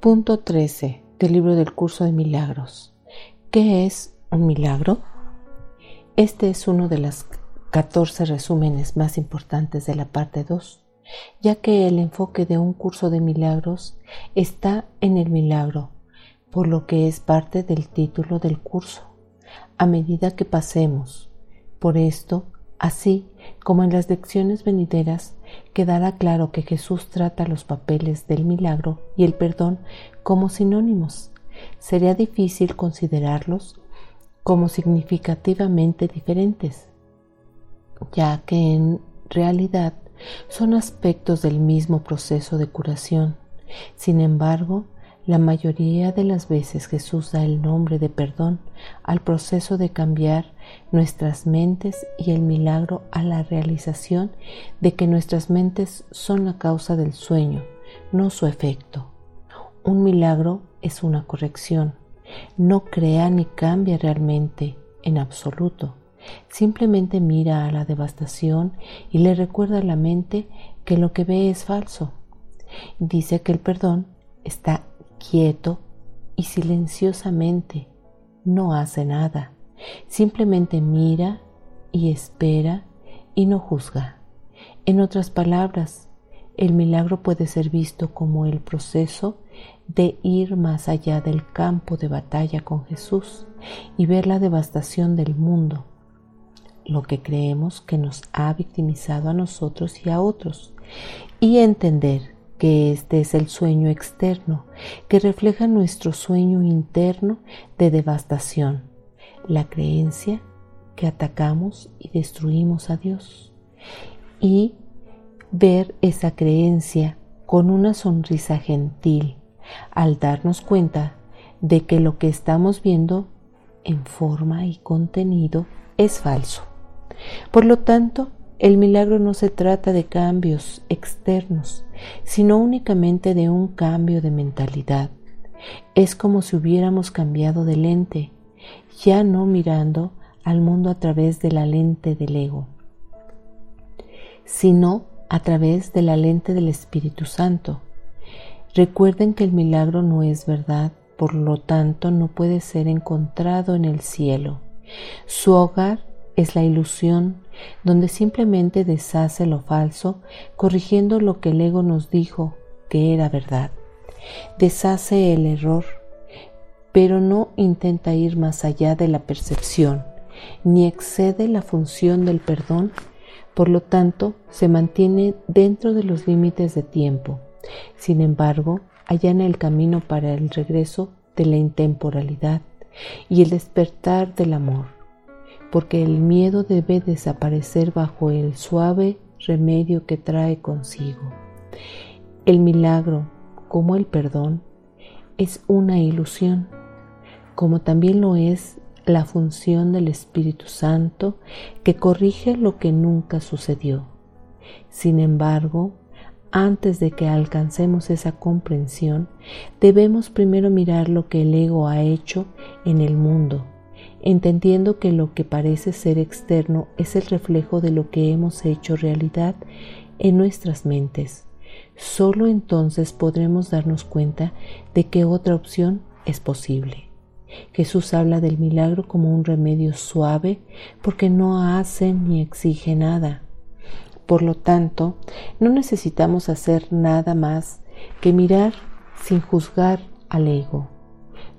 Punto 13 del libro del curso de milagros. ¿Qué es un milagro? Este es uno de los 14 resúmenes más importantes de la parte 2, ya que el enfoque de un curso de milagros está en el milagro, por lo que es parte del título del curso. A medida que pasemos por esto, así como en las lecciones venideras, quedará claro que Jesús trata los papeles del milagro y el perdón como sinónimos. Sería difícil considerarlos como significativamente diferentes, ya que en realidad son aspectos del mismo proceso de curación. Sin embargo, la mayoría de las veces Jesús da el nombre de perdón al proceso de cambiar nuestras mentes y el milagro a la realización de que nuestras mentes son la causa del sueño, no su efecto. Un milagro es una corrección, no crea ni cambia realmente en absoluto. Simplemente mira a la devastación y le recuerda a la mente que lo que ve es falso. Dice que el perdón está quieto y silenciosamente no hace nada, simplemente mira y espera y no juzga. En otras palabras, el milagro puede ser visto como el proceso de ir más allá del campo de batalla con Jesús y ver la devastación del mundo, lo que creemos que nos ha victimizado a nosotros y a otros, y entender que este es el sueño externo, que refleja nuestro sueño interno de devastación, la creencia que atacamos y destruimos a Dios. Y ver esa creencia con una sonrisa gentil al darnos cuenta de que lo que estamos viendo en forma y contenido es falso. Por lo tanto, el milagro no se trata de cambios externos, sino únicamente de un cambio de mentalidad. Es como si hubiéramos cambiado de lente, ya no mirando al mundo a través de la lente del ego, sino a través de la lente del Espíritu Santo. Recuerden que el milagro no es verdad, por lo tanto no puede ser encontrado en el cielo. Su hogar es la ilusión donde simplemente deshace lo falso, corrigiendo lo que el ego nos dijo que era verdad. Deshace el error, pero no intenta ir más allá de la percepción, ni excede la función del perdón, por lo tanto se mantiene dentro de los límites de tiempo. Sin embargo, allana el camino para el regreso de la intemporalidad y el despertar del amor porque el miedo debe desaparecer bajo el suave remedio que trae consigo. El milagro, como el perdón, es una ilusión, como también lo es la función del Espíritu Santo que corrige lo que nunca sucedió. Sin embargo, antes de que alcancemos esa comprensión, debemos primero mirar lo que el ego ha hecho en el mundo entendiendo que lo que parece ser externo es el reflejo de lo que hemos hecho realidad en nuestras mentes. Solo entonces podremos darnos cuenta de que otra opción es posible. Jesús habla del milagro como un remedio suave porque no hace ni exige nada. Por lo tanto, no necesitamos hacer nada más que mirar sin juzgar al ego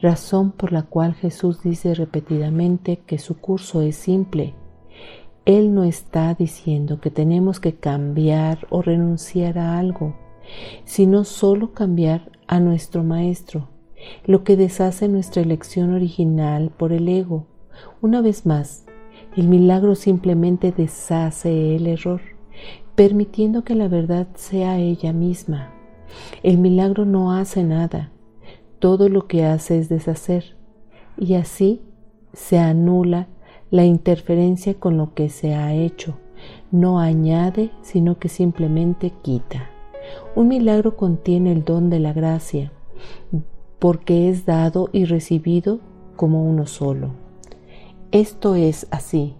razón por la cual Jesús dice repetidamente que su curso es simple. Él no está diciendo que tenemos que cambiar o renunciar a algo, sino solo cambiar a nuestro Maestro, lo que deshace nuestra elección original por el ego. Una vez más, el milagro simplemente deshace el error, permitiendo que la verdad sea ella misma. El milagro no hace nada, todo lo que hace es deshacer, y así se anula la interferencia con lo que se ha hecho. No añade, sino que simplemente quita. Un milagro contiene el don de la gracia, porque es dado y recibido como uno solo. Esto es así,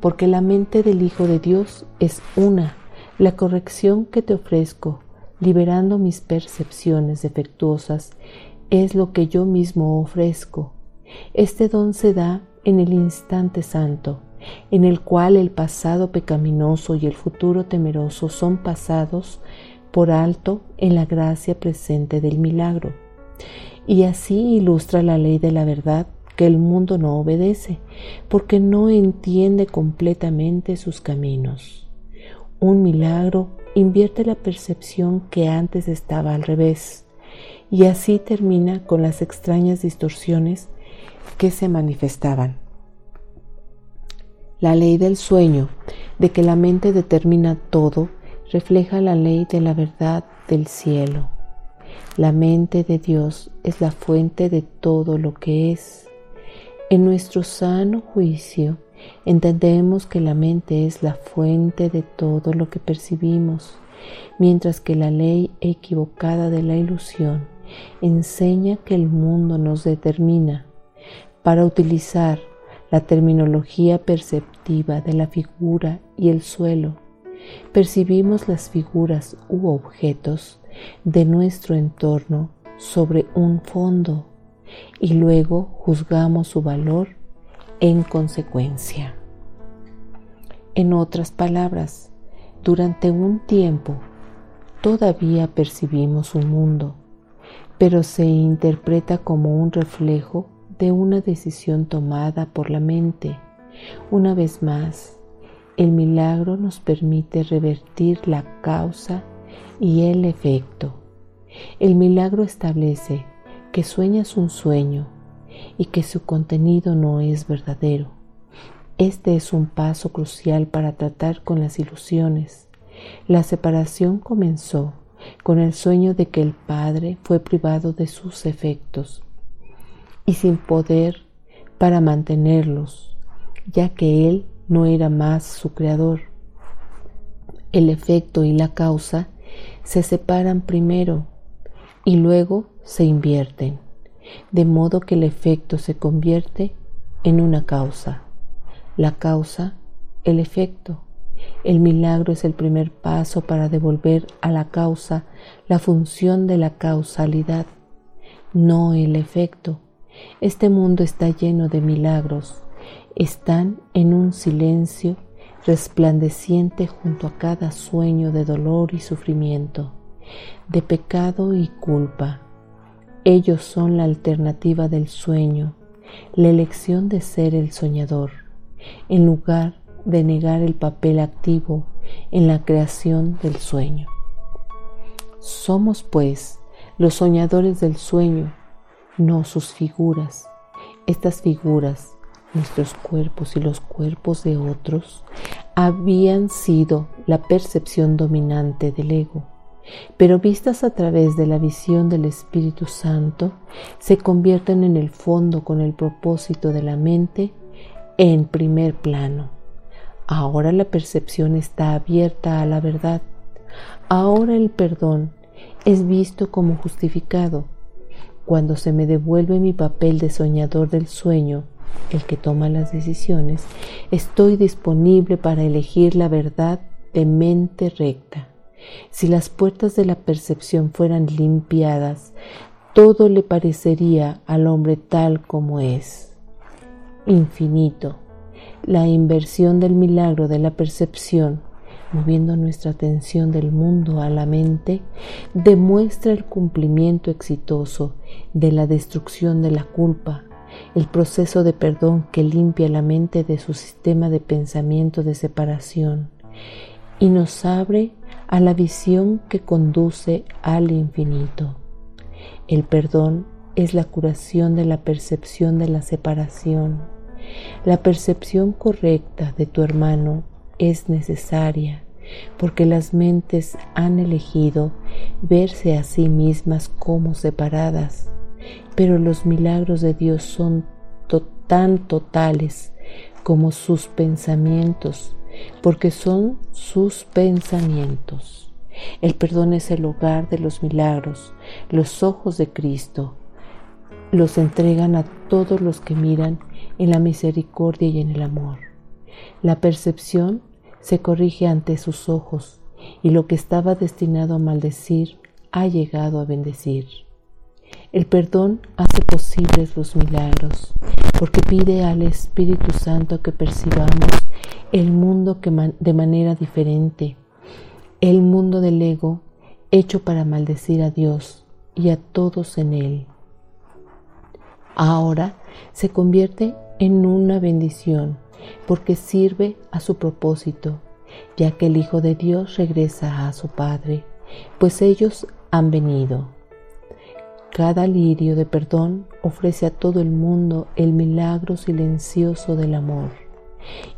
porque la mente del Hijo de Dios es una. La corrección que te ofrezco, liberando mis percepciones defectuosas, es lo que yo mismo ofrezco. Este don se da en el instante santo, en el cual el pasado pecaminoso y el futuro temeroso son pasados por alto en la gracia presente del milagro. Y así ilustra la ley de la verdad que el mundo no obedece, porque no entiende completamente sus caminos. Un milagro invierte la percepción que antes estaba al revés, y así termina con las extrañas distorsiones que se manifestaban. La ley del sueño, de que la mente determina todo, refleja la ley de la verdad del cielo. La mente de Dios es la fuente de todo lo que es. En nuestro sano juicio entendemos que la mente es la fuente de todo lo que percibimos, mientras que la ley equivocada de la ilusión enseña que el mundo nos determina. Para utilizar la terminología perceptiva de la figura y el suelo, percibimos las figuras u objetos de nuestro entorno sobre un fondo y luego juzgamos su valor en consecuencia. En otras palabras, durante un tiempo todavía percibimos un mundo, pero se interpreta como un reflejo de una decisión tomada por la mente. Una vez más, el milagro nos permite revertir la causa y el efecto. El milagro establece que sueñas un sueño y que su contenido no es verdadero. Este es un paso crucial para tratar con las ilusiones. La separación comenzó con el sueño de que el Padre fue privado de sus efectos y sin poder para mantenerlos, ya que Él no era más su creador. El efecto y la causa se separan primero y luego se invierten, de modo que el efecto se convierte en una causa. La causa, el efecto. El milagro es el primer paso para devolver a la causa la función de la causalidad, no el efecto. Este mundo está lleno de milagros, están en un silencio resplandeciente junto a cada sueño de dolor y sufrimiento, de pecado y culpa. Ellos son la alternativa del sueño, la elección de ser el soñador, en lugar de negar el papel activo en la creación del sueño. Somos, pues, los soñadores del sueño, no sus figuras. Estas figuras nuestros cuerpos y los cuerpos de otros habían sido la percepción dominante del ego, pero vistas a través de la visión del Espíritu Santo, se convierten en el fondo con el propósito de la mente en primer plano. Ahora la percepción está abierta a la verdad. Ahora el perdón es visto como justificado. Cuando se me devuelve mi papel de soñador del sueño, el que toma las decisiones, estoy disponible para elegir la verdad de mente recta. Si las puertas de la percepción fueran limpiadas, todo le parecería al hombre tal como es. Infinito. La inversión del milagro de la percepción moviendo nuestra atención del mundo a la mente, demuestra el cumplimiento exitoso de la destrucción de la culpa, el proceso de perdón que limpia la mente de su sistema de pensamiento de separación y nos abre a la visión que conduce al infinito. El perdón es la curación de la percepción de la separación. La percepción correcta de tu hermano es necesaria porque las mentes han elegido verse a sí mismas como separadas, pero los milagros de Dios son tan totales como sus pensamientos, porque son sus pensamientos. El perdón es el hogar de los milagros, los ojos de Cristo. Los entregan a todos los que miran en la misericordia y en el amor. La percepción se corrige ante sus ojos y lo que estaba destinado a maldecir ha llegado a bendecir. El perdón hace posibles los milagros porque pide al Espíritu Santo que percibamos el mundo de manera diferente, el mundo del ego hecho para maldecir a Dios y a todos en él. Ahora se convierte en una bendición porque sirve a su propósito, ya que el Hijo de Dios regresa a su Padre, pues ellos han venido. Cada lirio de perdón ofrece a todo el mundo el milagro silencioso del amor,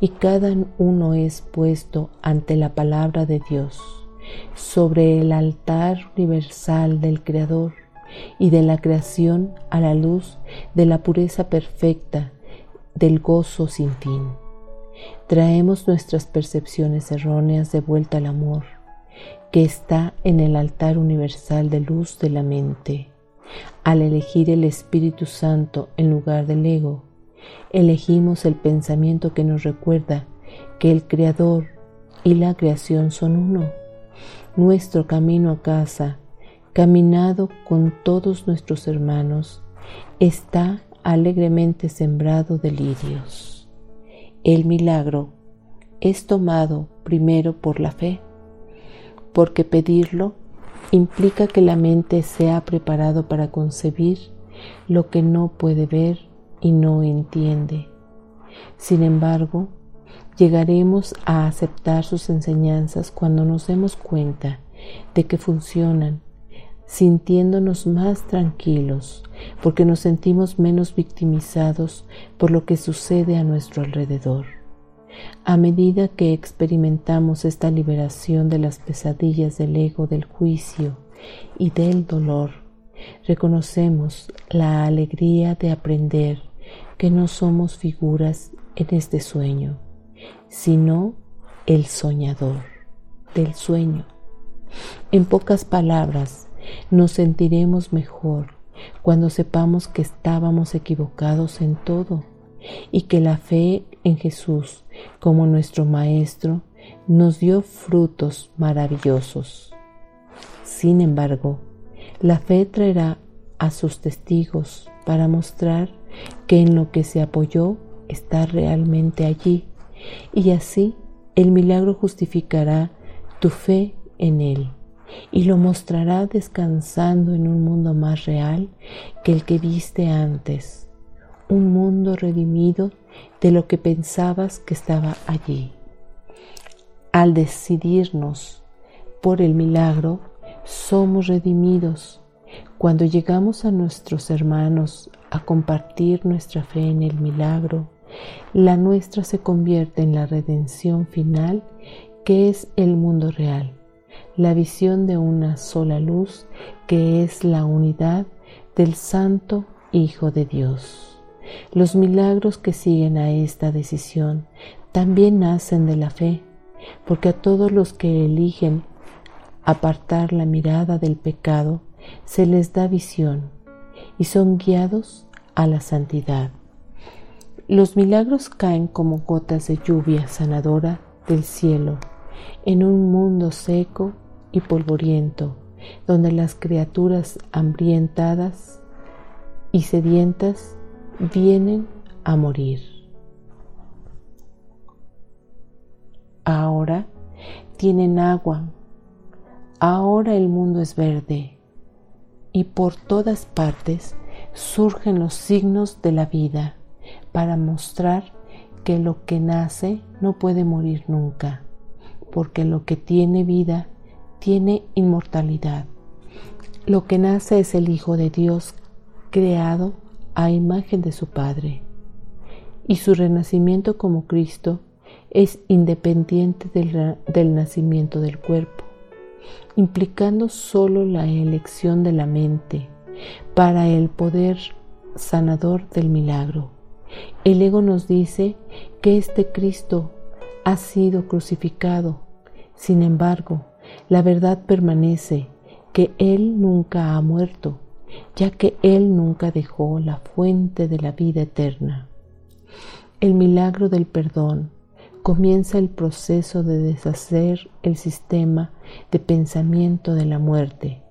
y cada uno es puesto ante la palabra de Dios, sobre el altar universal del Creador y de la creación a la luz de la pureza perfecta del gozo sin fin. Traemos nuestras percepciones erróneas de vuelta al amor, que está en el altar universal de luz de la mente. Al elegir el Espíritu Santo en lugar del ego, elegimos el pensamiento que nos recuerda que el Creador y la creación son uno. Nuestro camino a casa, caminado con todos nuestros hermanos, está alegremente sembrado de lirios. El milagro es tomado primero por la fe, porque pedirlo implica que la mente sea preparado para concebir lo que no puede ver y no entiende. Sin embargo, llegaremos a aceptar sus enseñanzas cuando nos demos cuenta de que funcionan sintiéndonos más tranquilos porque nos sentimos menos victimizados por lo que sucede a nuestro alrededor. A medida que experimentamos esta liberación de las pesadillas del ego, del juicio y del dolor, reconocemos la alegría de aprender que no somos figuras en este sueño, sino el soñador del sueño. En pocas palabras, nos sentiremos mejor cuando sepamos que estábamos equivocados en todo y que la fe en Jesús como nuestro Maestro nos dio frutos maravillosos. Sin embargo, la fe traerá a sus testigos para mostrar que en lo que se apoyó está realmente allí y así el milagro justificará tu fe en él y lo mostrará descansando en un mundo más real que el que viste antes, un mundo redimido de lo que pensabas que estaba allí. Al decidirnos por el milagro, somos redimidos. Cuando llegamos a nuestros hermanos a compartir nuestra fe en el milagro, la nuestra se convierte en la redención final que es el mundo real la visión de una sola luz que es la unidad del Santo Hijo de Dios. Los milagros que siguen a esta decisión también nacen de la fe, porque a todos los que eligen apartar la mirada del pecado se les da visión y son guiados a la santidad. Los milagros caen como gotas de lluvia sanadora del cielo en un mundo seco y polvoriento, donde las criaturas hambrientadas y sedientas vienen a morir. Ahora tienen agua. Ahora el mundo es verde y por todas partes surgen los signos de la vida para mostrar que lo que nace no puede morir nunca, porque lo que tiene vida tiene inmortalidad. Lo que nace es el Hijo de Dios creado a imagen de su Padre, y su renacimiento como Cristo es independiente del, del nacimiento del cuerpo, implicando solo la elección de la mente para el poder sanador del milagro. El ego nos dice que este Cristo ha sido crucificado. Sin embargo, la verdad permanece que Él nunca ha muerto, ya que Él nunca dejó la fuente de la vida eterna. El milagro del perdón comienza el proceso de deshacer el sistema de pensamiento de la muerte,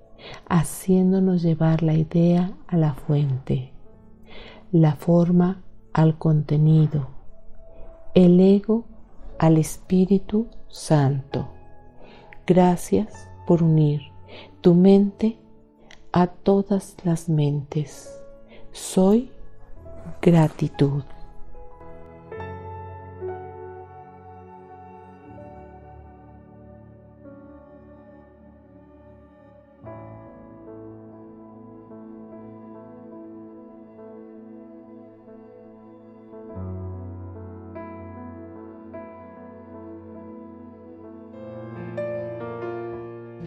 haciéndonos llevar la idea a la fuente, la forma al contenido, el ego al Espíritu Santo. Gracias por unir tu mente a todas las mentes. Soy gratitud.